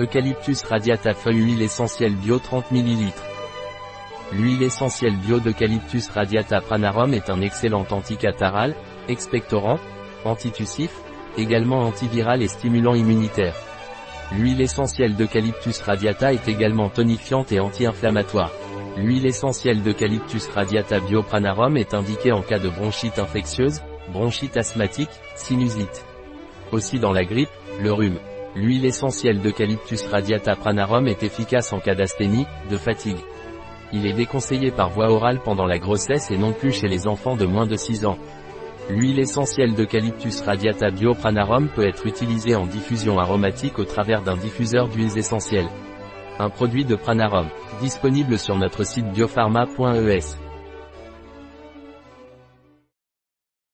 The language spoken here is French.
Eucalyptus radiata feuille huile essentielle bio 30 ml. L'huile essentielle bio d'Eucalyptus radiata pranarum est un excellent anticataral, expectorant, antitussif, également antiviral et stimulant immunitaire. L'huile essentielle d'Eucalyptus radiata est également tonifiante et anti-inflammatoire. L'huile essentielle d'Eucalyptus radiata biopranarum est indiquée en cas de bronchite infectieuse, bronchite asthmatique, sinusite. Aussi dans la grippe, le rhume. L'huile essentielle d'Eucalyptus radiata pranarum est efficace en cas d'asthénie, de fatigue. Il est déconseillé par voie orale pendant la grossesse et non plus chez les enfants de moins de 6 ans. L'huile essentielle d'Eucalyptus radiata biopranarum peut être utilisée en diffusion aromatique au travers d'un diffuseur d'huiles essentielles. Un produit de Pranarum, disponible sur notre site biopharma.es.